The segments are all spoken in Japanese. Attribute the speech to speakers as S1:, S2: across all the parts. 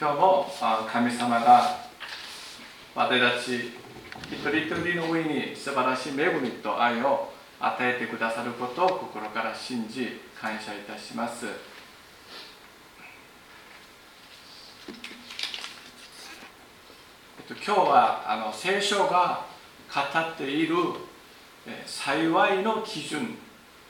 S1: 今日も神様が私たち一人一人の上に素晴らしい恵みと愛を与えてくださることを心から信じ感謝いたします。今日はあの聖書が語っている幸いの基準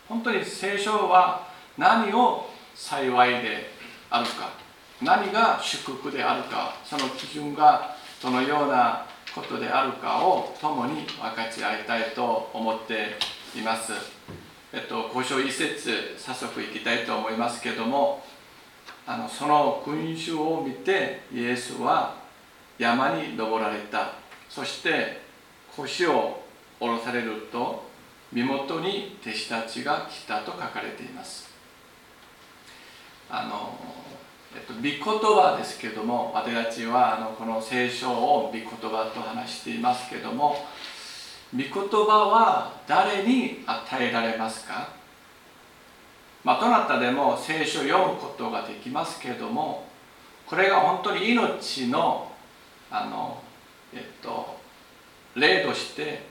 S1: 本当に聖書は何を幸いであるか何が祝福であるかその基準がどのようなことであるかを共に分かち合いたいと思っています。えっと、交渉一節早速いきたいと思いますけどもあのその君主を見てイエスは山に登られたそして腰を下ろされると身元に弟子たちが来たと書かれていますあの、えっと、御言葉ですけども私たちはあのこの聖書を御言葉と話していますけども御言葉は誰に与えられますか？まあ、どなたでも聖書を読むことができますけどもこれが本当に命のあの、えっと、例として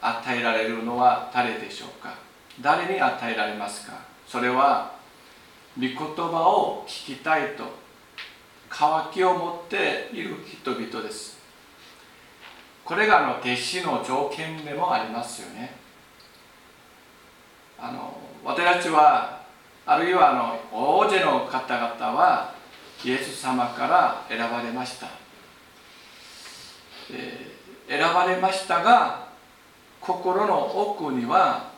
S1: 与えられるのは誰でしょうか？誰に与えられますか？それは御言葉を聞きたいと渇きを持っている人々です。これがあの弟子の条件でもありますよね。あの私たちはあるいはあの大勢の方々はイエス様から選ばれました。え選ばれましたが心の奥には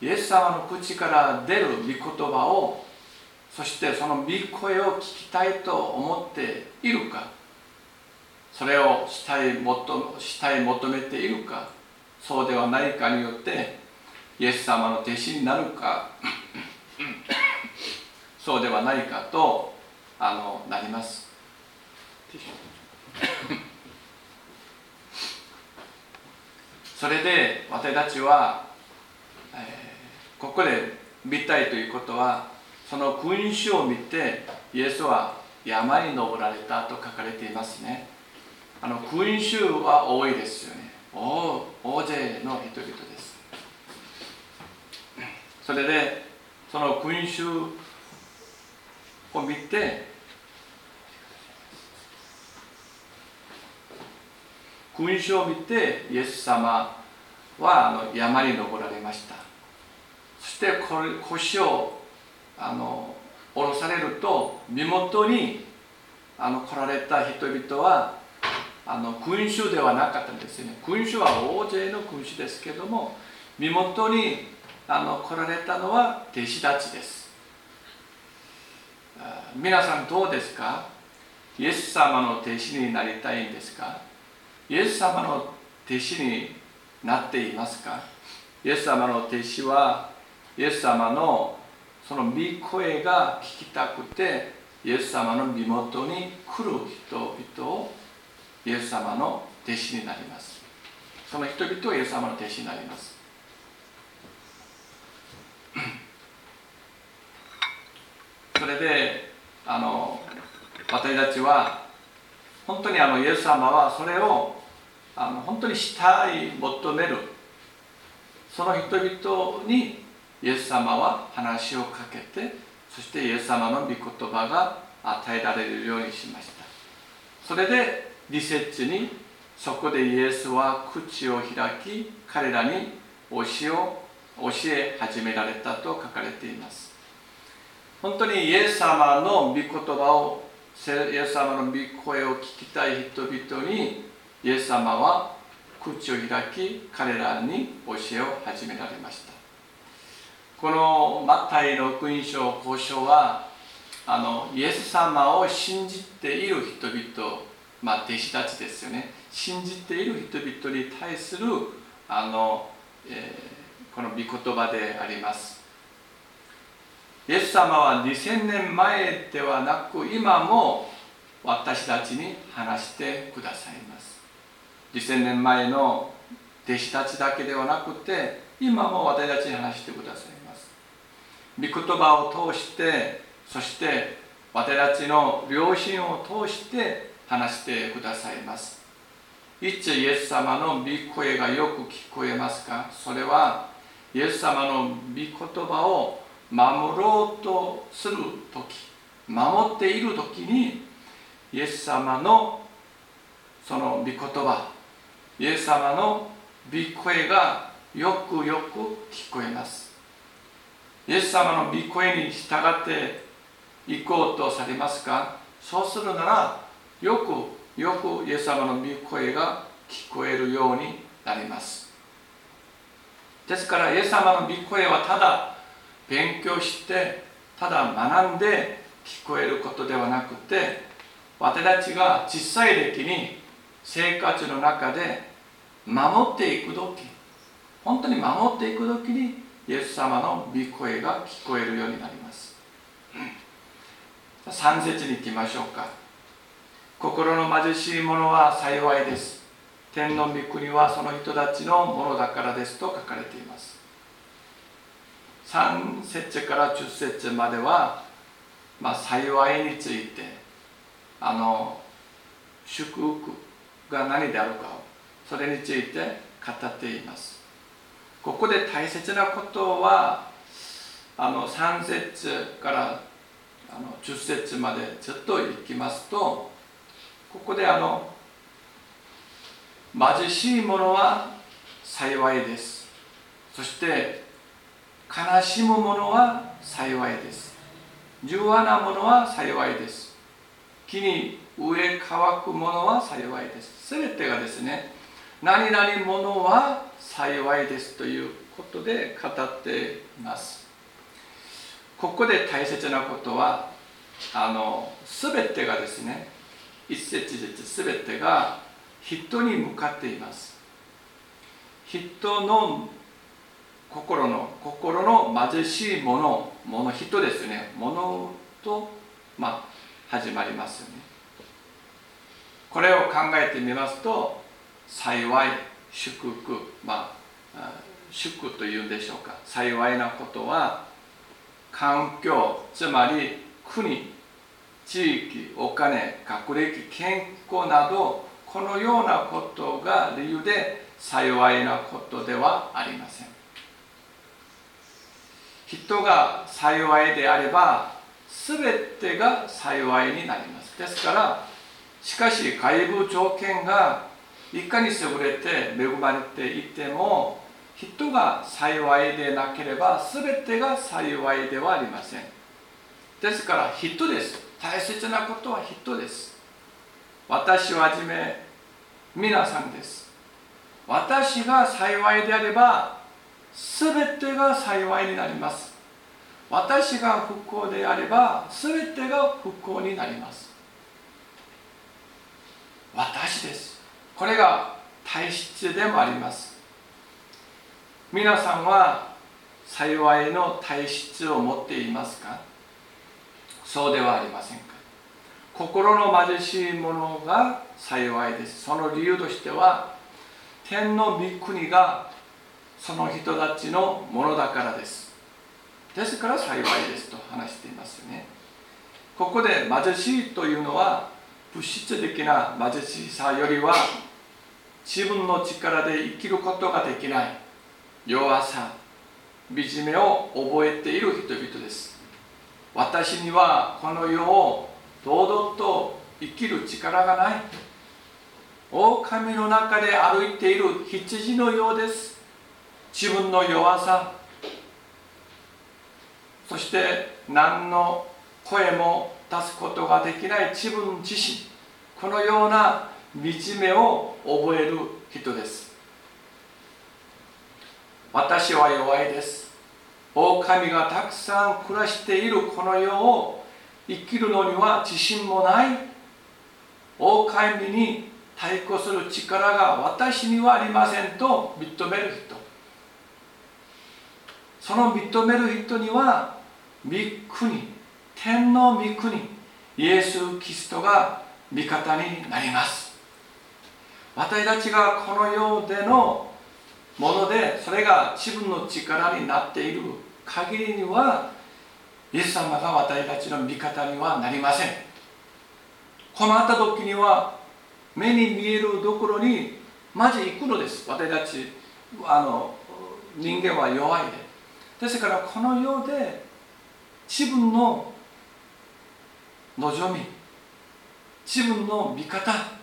S1: イエス様の口から出る御言葉をそしてその御声を聞きたいと思っているかそれをしたい求したい求めているかそうではないかによってイエス様の弟子になるか そうではないかとあのなります。それで私たちは、えー、ここで見たいということはその君主を見てイエスは山に登られたと書かれていますね。あの君主は多いですよね。大大勢の人々です。それでその君主を見て勲章を見てイエス様はあの山に登られました。そして腰をあの下ろされると身元にあの来られた人々はあの君主ではなかったんですよね。君主は大勢の君主ですけども身元にあの来られたのは弟子たちです。皆さんどうですか？イエス様の弟子になりたいんですか？イエス様の弟子になっていますか？イエス様の弟子はイエス様のその御声が聞きたくてイエス様の身元に来る人々をイエス様の弟子になります。その人々はイエス様の弟子になります。それであの私たちは本当にあのイエス様はそれをあの本当にしたい求める。その人々にイエス様は話をかけてそしてイエス様の御言葉が与えられるようにしました。それで理節にそこでイエスは口を開き彼らに教えを教え始められたと書かれています。本当にイエス様の御言葉をイエス様の御声を聞きたい人々にイエス様は口を開き彼らに教えを始められました。このマタイの福音書交渉はあのイエス様を信じている人々、まあ、弟子たちですよね。信じている人々に対するあの、えー、この御言葉であります。イエス様は2000年前ではなく今も私たちに話してくださいます。2000年前の弟子たちだけではなくて今も私たちに話してください御言葉を通してそして私たちの良心を通して話してくださいます。いつイエス様の御声がよく聞こえますか？それはイエス様の御言葉を守ろうとする時守っている時にイエス様のその御言葉イエス様の御声がよくよく聞こえます。イエス様の御声に従って行こうとされますか？そうするならよくよくイエス様の御声が聞こえるようになります。ですからイエス様の御声はただ勉強してただ学んで聞こえることではなくて私たちが小さい歴に生活の中で守っていく時本当に守っていく時にイエス様の御声が聞こえるようになります。3節に行きましょうか。心の貧しい者は幸いです。天の御国はその人たちのものだからですと書かれています。3節から10節までは、まあ、幸いについてあの祝福が何であるかをそれについて語っています。ここで大切なことはあの3節からあの10節までずっといきますとここであの貧しい者は幸いです。そして悲しむ者は幸いです。柔和な者は幸いです。木に植え乾く者は幸いです。全てがですね何々者は幸いですということで語っています。ここで大切なことはあの全てがですね一節一節全てが人に向かっています。人の心の心の貧しいものもの人ですね。ものと、まあ、始まりますよね。これを考えてみますと幸い祝福まあ祝というんでしょうか。幸いなことは環境つまり国地域お金学歴健康などこのようなことが理由で幸いなことではありません。人が幸いであれば全てが幸いになります。ですからしかし外部条件がいかに優れて恵まれていても人が幸いでなければ全てが幸いではありません。ですから人です。大切なことは人です。私をはじめ皆さんです。私が幸いであれば全てが幸いになります。私が不幸であれば全てが不幸になります。私です。これが体質でもあります。皆さんは幸いの体質を持っていますか？そうではありませんか？心の貧しい者が幸いです。その理由としては天の御国がその人たちのものだからです。ですから幸いですと話していますよね。ここで貧しいというのは物質的な貧しさよりは自分の力で生きることができない。弱さ惨めを覚えている人々です。私にはこの世を堂々と生きる力がない。狼の中で歩いている羊のようです。自分の弱さそして何の声も出すことができない自分自身。このような惨めを覚える人です。私は弱いです。狼がたくさん暮らしているこの世を生きるのには自信もない。狼に対抗する力が私にはありませんと認める人。その認める人には御国天の御国イエス・キリストが味方になります。私たちがこの世でのものでそれが自分の力になっている限りにはイエス様が私たちの味方にはなりません。困った時には目に見えるところにまず行くのです。私たちあの人間は弱いで。ですからこの世で自分の望み自分の味方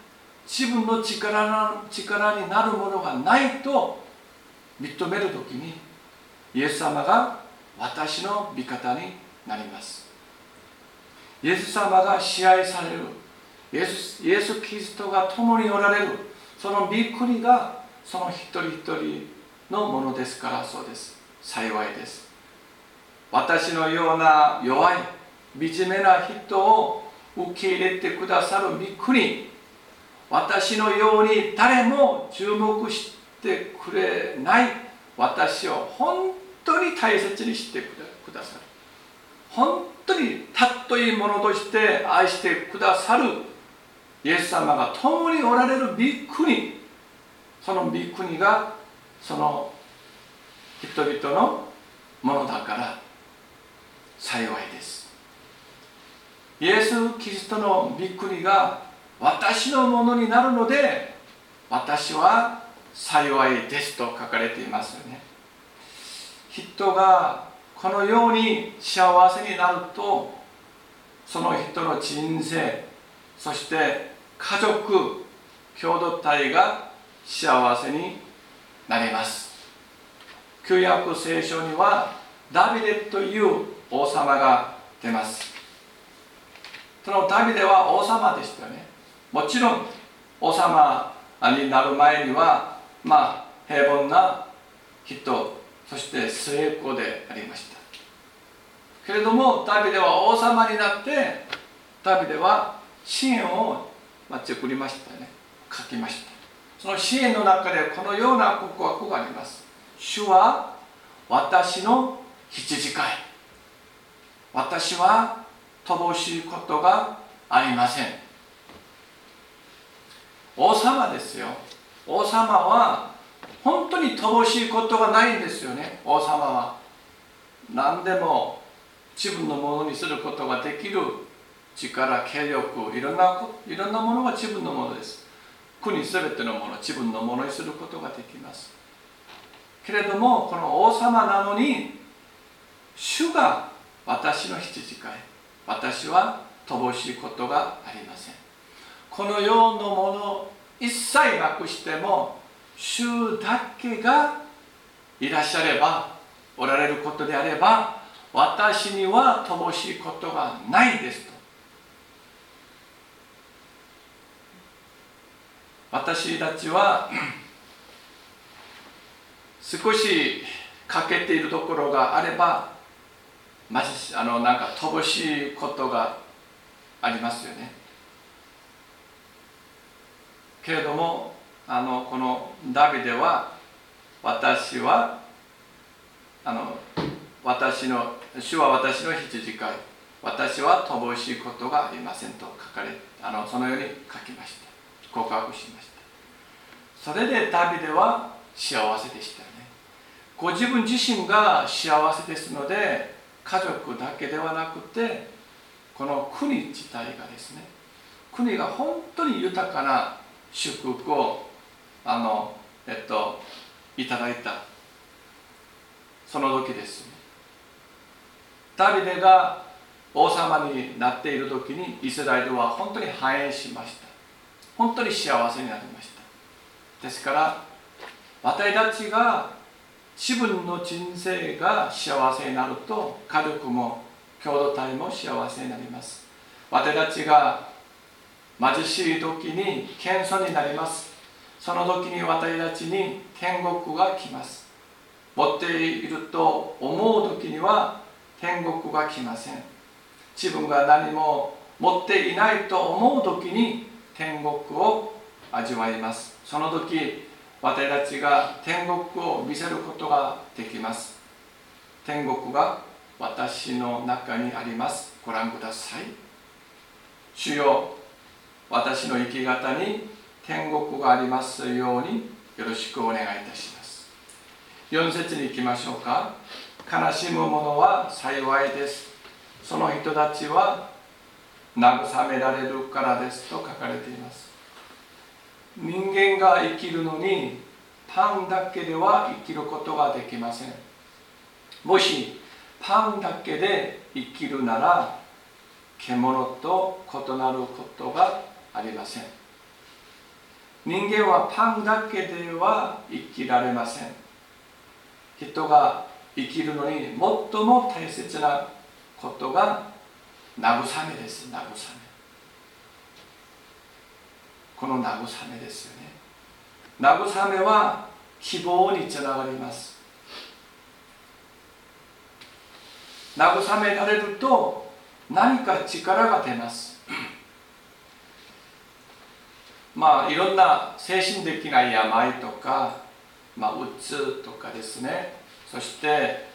S1: 自分の力力になるものがないと認める時にイエス様が私の味方になります。イエス様が支配される。イエスイエス・キリストが共におられる。その御国がその一人一人のものですからそうです。幸いです。私のような弱い惨めな人を受け入れてくださる御国私のように誰も注目してくれない私を本当に大切にしてくださる。本当にたっといいものとして愛してくださる。イエス様が共におられる御国。その御国がその人々のものだから。幸いです。イエス・キリストの御国が私のものになるので私は幸いですと書かれていますよね。人がこのように幸せになるとその人の人生そして家族共同体が幸せになります。旧約聖書にはダビデという王様が出ます。そのダビデは王様でしたよね。もちろん王様になる前にはまあ平凡な人そして末っ子でありました。けれどもダビデは王様になってダビデは支援を作りましたね。書きました。その支援の中でこのような告白があります。主は私の羊飼い。私は乏しいことがありません。王様ですよ。王様は本当に乏しいことがないんですよね。王様は。何でも自分のものにすることができる。力権力いろんないろんなものが自分のものです。国全てのもの。自分のものにすることができます。けれどもこの王様なのに主が私の羊飼い。私は乏しいことがありません。この世のもの一切なくしても主だけがいらっしゃればおられることであれば私には乏しいことがないですと。私たちは 少し欠けているところがあればまじあのなんか乏しいことがありますよね。けれどもあのこのダビデは私はあの私の主は私の羊飼い。私は乏しいことがありませんと書かれあのそのように書きました。告白しました。それでダビデは幸せでしたね。ご自分自身が幸せですので家族だけではなくてこの国自体がですね国が本当に豊かな祝福をあのえっといただいた。その時ですダビデが王様になっている時にイスラエルは本当に繁栄しました。本当に幸せになりました。ですから私たちが自分の人生が幸せになると家族も共同体も幸せになります。私たちが貧しい時に謙遜になります。その時に私たちに天国が来ます。持っていると思う時には天国が来ません。自分が何も持っていないと思う時に天国を味わいます。その時私たちが天国を見せることができます。天国が私の中にあります。ご覧ください。主よ私の生き方に天国がありますようによろしくお願いいたします。4節に行きましょうか。悲しむ者は幸いです。その人たちは慰められるからですと書かれています。人間が生きるのにパンだけでは生きることができません。もしパンだけで生きるなら獣と異なることがありません。人間はパンだけでは生きられません。人が生きるのに最も大切なことが慰めです。慰め。この慰めですよね。慰めは希望につながります。慰められると何か力が出ます。まあいろんな精神的な病とか、まあ、うつとかですね。そして、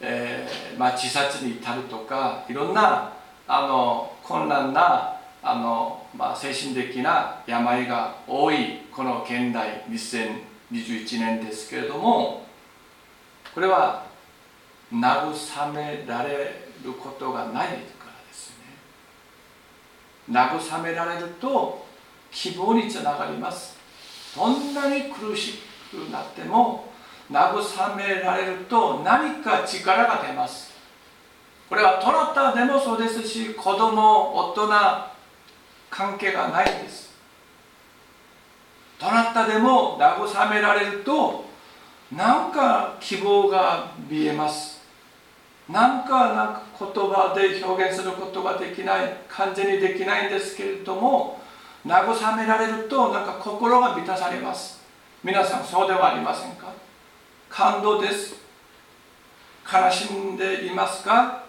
S1: えーまあ、自殺に至るとかいろんなあの困難なあの、まあ、精神的な病が多いこの現代2021年ですけれどもこれは慰められることがないからですね。慰められると希望につながります。どんなに苦しくなっても慰められると何か力が出ます。これはどなたでもそうですし子供大人関係がないです。どなたでも慰められるとなんか希望が見えます。なんかなんか言葉で表現することができない完全にできないんですけれども慰められるとなんか心が満たされます。皆さんそうではありませんか？感動です。悲しんでいますか？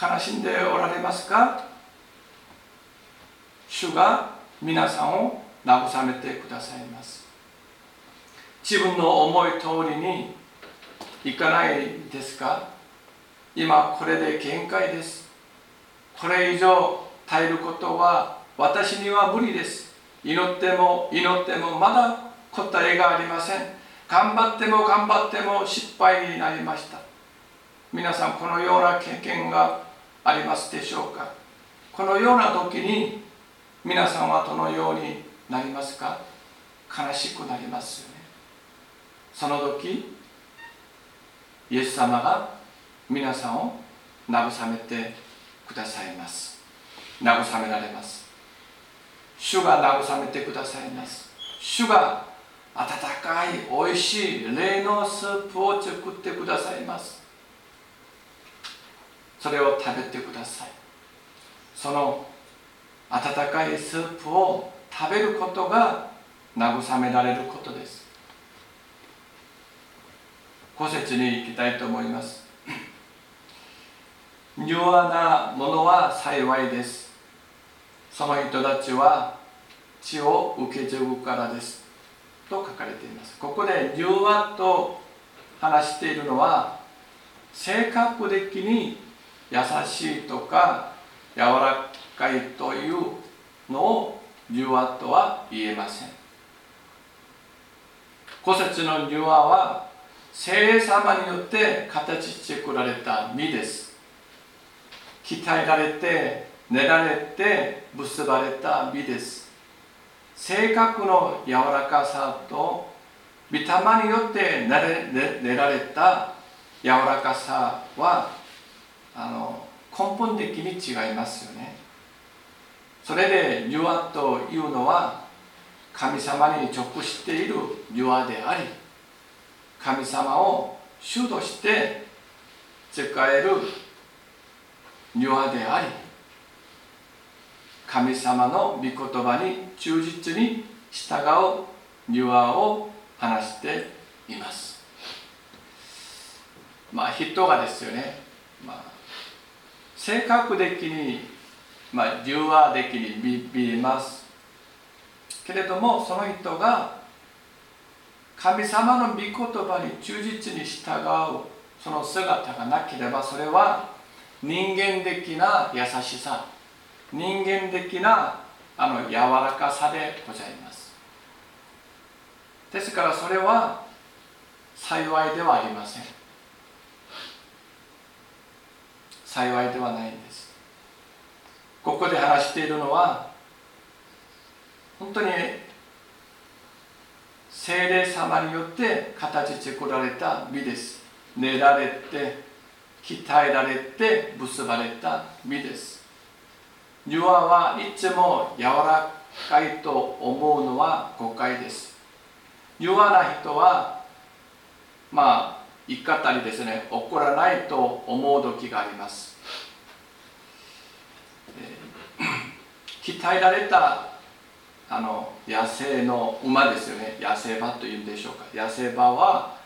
S1: 悲しんでおられますか？主が皆さんを慰めてくださいます。自分の思い通りにいかないですか？今これで限界です。これ以上耐えることは私には無理です。祈っても祈ってもまだ答えがありません。頑張っても頑張っても失敗になりました。皆さんこのような経験がありますでしょうか。このような時に皆さんはどのようになりますか。悲しくなりますよね。その時イエス様が皆さんを慰めてくださいます。慰められます。主が慰めてくださいます。主が温かいおいしい霊のスープを作ってくださいます。それを食べてください。その温かいスープを食べることが慰められることです。古節に行きたいと思います。柔和なものは幸いです。その人たちは血を受け継ぐからです。と書かれています。ここで柔和と話しているのは性格的に優しいとか柔らかいというのを柔和とは言えません。古説の柔和は精霊様によって形作られた実です。鍛えられて練られて結ばれた実です。性格の柔らかさと御霊によって練られた柔らかさはあの根本的に違いますよね。それで「ユア」というのは神様に直している「ユア」であり神様を主として使える「ユア」であり神様の御言葉に忠実に従う「ユア」を話しています。まあ人がですよね、まあ性格的に、まあ、柔和的に見えます。けれどもその人が神様の御言葉に忠実に従うその姿がなければそれは人間的な優しさ。人間的なあの柔らかさでございます。ですからそれは幸いではありません。幸いではないんです。ここで話しているのは本当に精霊様によって形作られた美です。練られて鍛えられて結ばれた実です。庭はいつも柔らかいと思うのは誤解です。弱な人はまあ言い方にですね。怒らないと思う時があります、鍛えられたあの野生の馬ですよね。野生馬というんでしょうか。野生馬は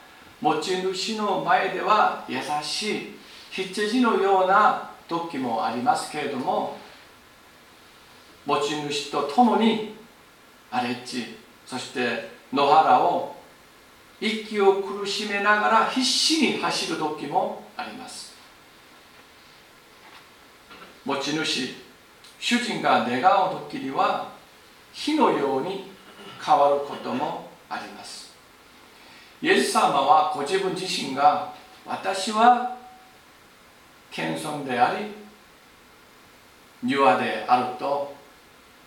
S1: 持ち主の前では優しい羊のような時もありますけれども持ち主と共に荒れ地そして野原を息を苦しめながら必死に走る時もあります。持ち主主人が願う時には火のように変わることもあります。イエス様はご自分自身が私は謙遜であり庭であると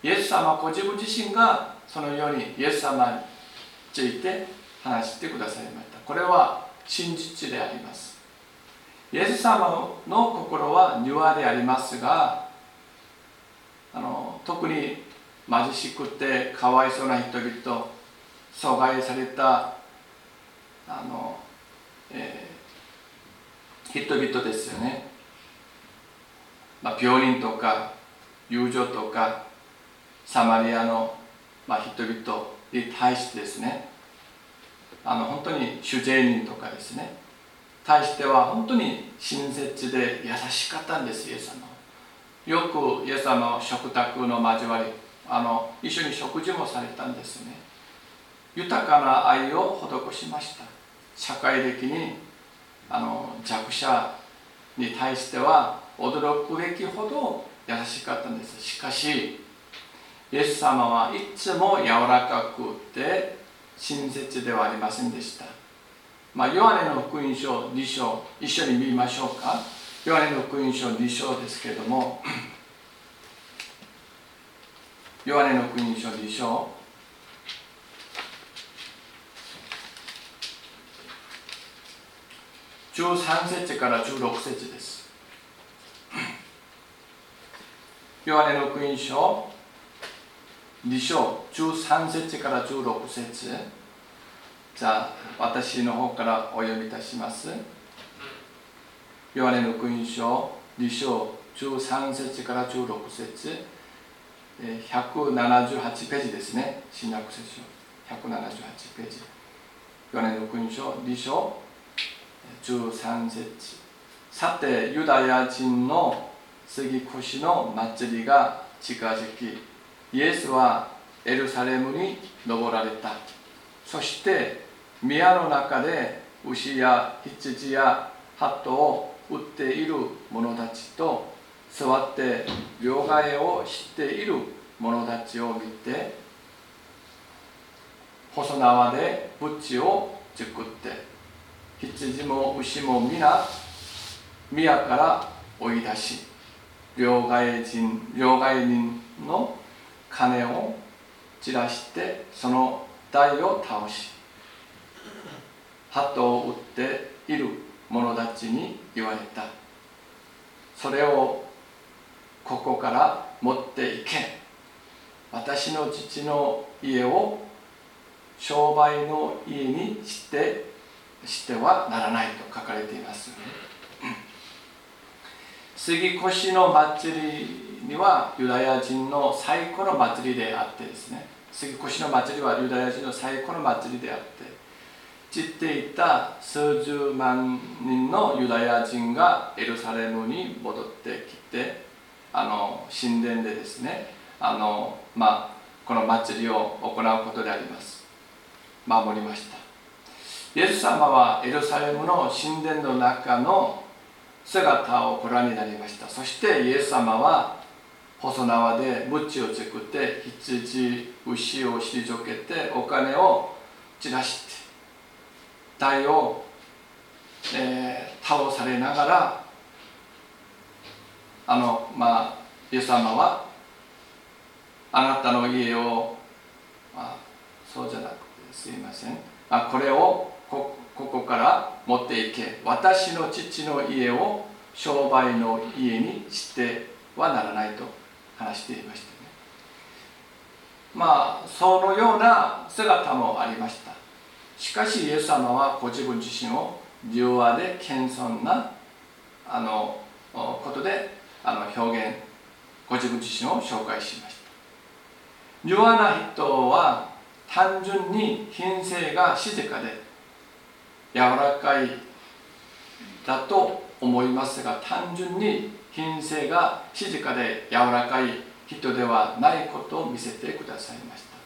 S1: イエス様ご自分自身がそのようにイエス様について話してくださいました。これは真実であります。イエス様の心は庭でありますがあの特に貧しくてかわいそうな人々阻害されたあの、えー、人々ですよね、まあ、病人とか友情とかサマリアの、まあ、人々に対してですねあの本当に主税人とかですね対しては本当に親切で優しかったんですイエス様よくイエス様の食卓の交わりあの一緒に食事もされたんですね。豊かな愛を施しました。社会的にあの弱者に対しては驚くべきほど優しかったんです。しかしイエス様はいつも柔らかくて親切ではありませんでした。まあ、ヨハネの福音書2章一緒に見ましょうか。ヨハネの福音書2章ですけれども ヨハネの福音書2章。13節から16節です。ヨハネの福音書2章13節から16節。じゃあ私の方からお読みいたします。ヨハネの福音書2章13節から16節。178ページですね。新約聖書。178ページ。ヨハネの福音書2章13節。さてユダヤ人の杉越の祭りが近づきイエスはエルサレムに登られた。そして宮の中で牛や羊やハトを売っている者たちと座って両替をしている者たちを見て細縄でブチを作って羊も牛も皆宮から追い出し両替人両替人の金を散らしてその台を倒し鳩を売っている者たちに言われた。それをここから持っていけ。私の父の家を商売の家にしてしてはならないと書かれています。杉越の祭りにはユダヤ人の最古の祭りであってですね杉越の祭りはユダヤ人の最古の祭りであって散っていた数十万人のユダヤ人がエルサレムに戻ってきてあの神殿でですねあの、まあ、この祭りを行うことであります。守りました。イエス様はエルサレムの神殿の中の姿をご覧になりました。そしてイエス様は細縄で鞭を作って羊牛を退けてお金を散らして台を、えー、倒されながらあのまあイエス様はあなたの家を、あ、そうじゃなくてすいません。あこれをここから持っていけ。私の父の家を商売の家にしてはならないと。話していましたね。まあそのような姿もありました。しかしイエス様はご自分自身を柔和で謙遜なあのことであの表現ご自分自身を紹介しました。柔和な人は単純に品性が静かで柔らかいだと思いますが単純に品性が静かで柔らかい人ではないことを見せてくださいました。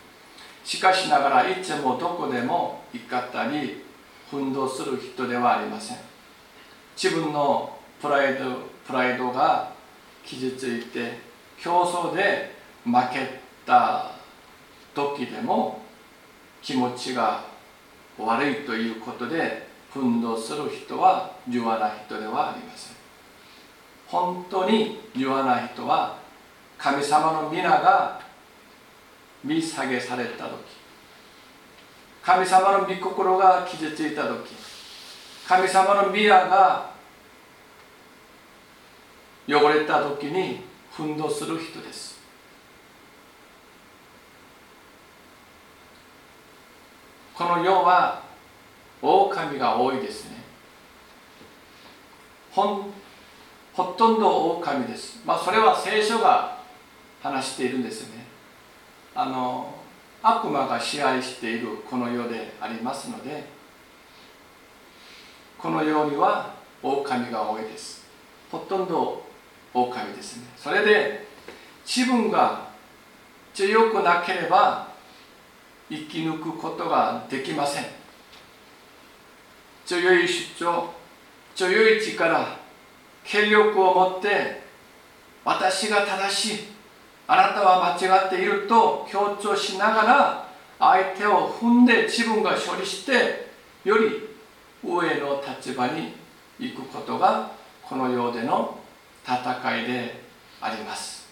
S1: しかしながらいつもどこでも怒ったり奮闘する人ではありません。自分のプライドプライドが傷ついて競争で負けた時でも気持ちが悪いということで奮闘する人は柔和な人ではありません。本当に柔和ない人は神様の皆が見下げされた時。神様の御心が傷ついた時。神様の宮が汚れた時に奮闘する人です。この世は狼が多いですね。ほほとんど狼です。まあそれは聖書が話しているんですよね。あの悪魔が支配しているこの世でありますのでこの世には狼が多いです。ほとんど狼ですね。それで自分が強くなければ生き抜くことができません。強い主張強い力権力を持って私が正しいあなたは間違っていると強調しながら相手を踏んで自分が処理してより上の立場に行くことがこの世での戦いであります。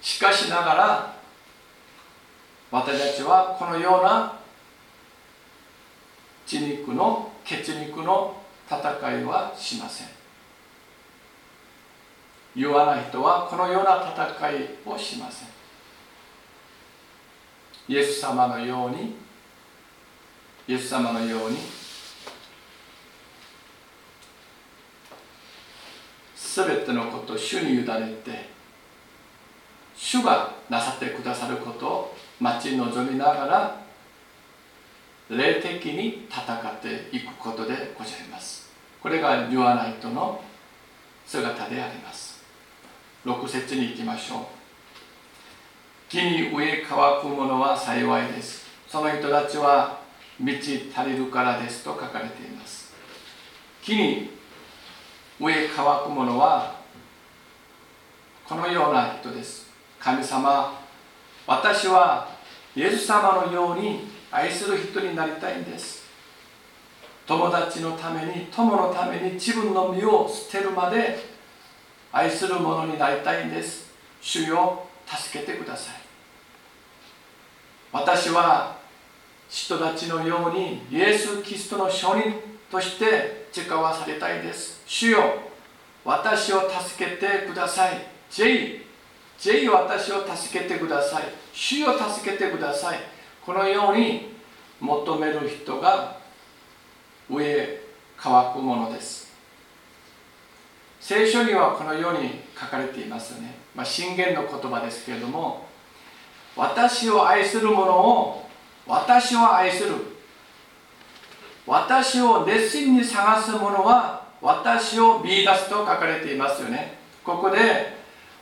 S1: しかしながら私たちはこのような血肉の血肉の戦いはしません。弱ない人はこのような戦いをしません。イエス様のようにイエス様のように全てのことを主に委ねて主がなさってくださることを待ち望みながら霊的に戦っていくことでございます。これが弱な人の姿であります。6節に行きましょう。木に植え乾くものは幸いです。その人たちは満ち足りるからですと書かれています。木に植え乾くものはこのような人です。神様私はイエス様のように愛する人になりたいんです。友達のために友のために自分の身を捨てるまで愛する者になりたいんです。主よ助けてください。私は人たちのようにイエス・キリストの証人として誓わされたいです。主よ私を助けてください。J J 私を助けてください。主を助けてください。このように求める人が上乾くものです。聖書にはこのように書かれていますよね、まあ、信玄の言葉ですけれども私を愛する者を私を愛する。私を熱心に探す者は私を見出すと書かれていますよね。ここで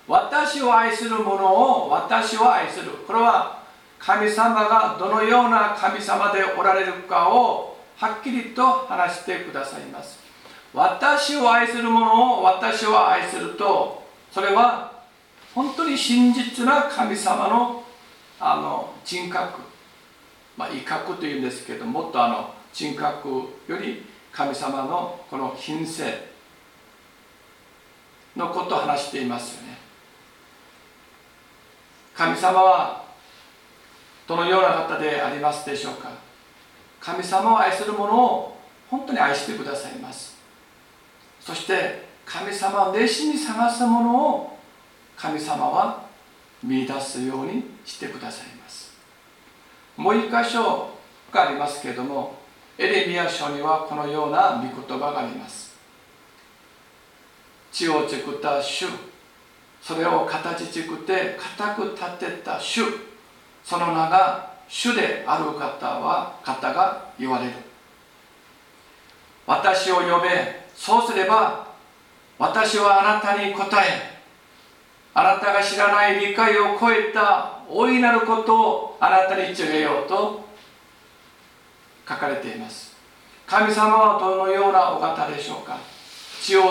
S1: 私を愛する者を私を愛する。これは神様がどのような神様でおられるかをはっきりと話してくださいます。私を愛する者を私を愛するとそれは本当に真実な神様のあの人格、まあ、威嚇というんですけどもっとあの人格より神様のこの品性のことを話していますよね。神様はどのような方でありますでしょうか。神様を愛する者を本当に愛してくださいます。そして神様を熱心に探す者を神様は見出すようにしてくださいます。もう一箇所がありますけれどもエレミア書にはこのような御言葉があります。地を作った主それを形作って固く立てた主その名が主である方は方が言われる。私を呼べそうすれば私はあなたに答えあなたが知らない理解を超えた大いなることをあなたに告げようと書かれています。神様はどのようなお方でしょうか。血を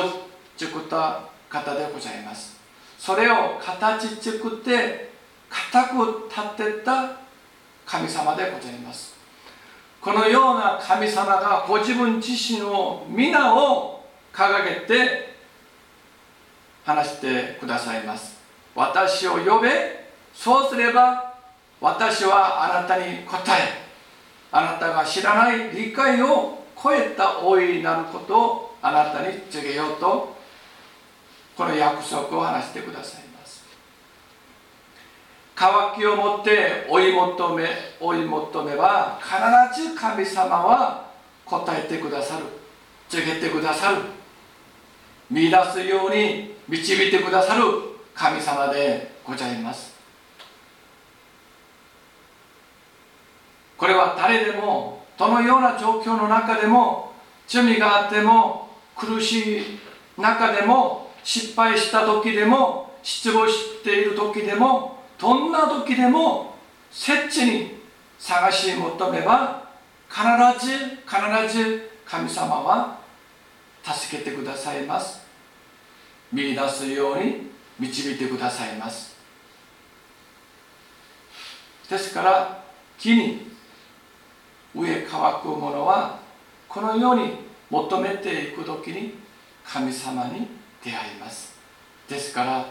S1: 作った方でございます。それを形作って固く立てた神様でございます。このような神様がご自分自身の皆を掲げて話してくださいます。私を呼べそうすれば私はあなたに答えあなたが知らない理解を超えた大いなることをあなたに告げようとこの約束を話してくださいます。渇きを持って追い求め追い求めば必ず神様は答えてくださる。告げてくださる。見出すように導いてくださる神様でございます。これは誰でもどのような状況の中でも罪があっても苦しい中でも失敗した時でも失望している時でもどんな時でも切に探し求めば必ず必ず神様は助けてくださいます。見出すように導いてくださいます。ですから木に上乾くものはこのように求めていく時に神様に出会います。ですから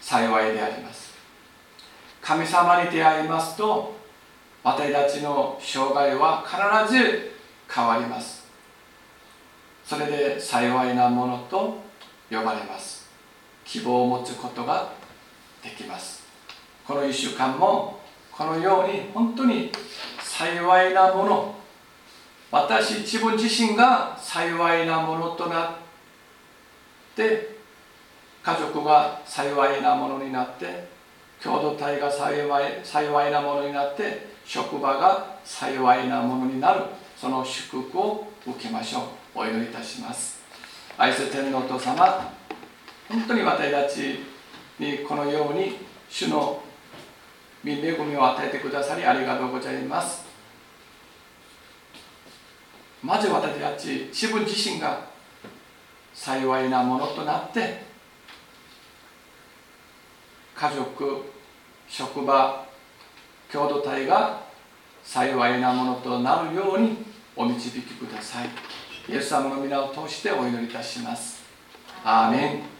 S1: 幸いであります。神様に出会いますと私たちの生涯は必ず変わります。それで幸いなものと呼ばれます。希望を持つことができます。この1週間もこのように本当に幸いなもの私自分自身が幸いなものとなって家族が幸いなものになって共同体が幸い幸いなものになって職場が幸いなものになるその祝福を受けましょう。お祈りいたします。愛する天皇と様本当に私たちにこのように主の恵みを与えてくださりありがとうございます。まず私たち自分自身が幸いなものとなって家族職場共同体が幸いなものとなるようにお導きください。イエス様の皆を通してお祈りいたします。アーメン。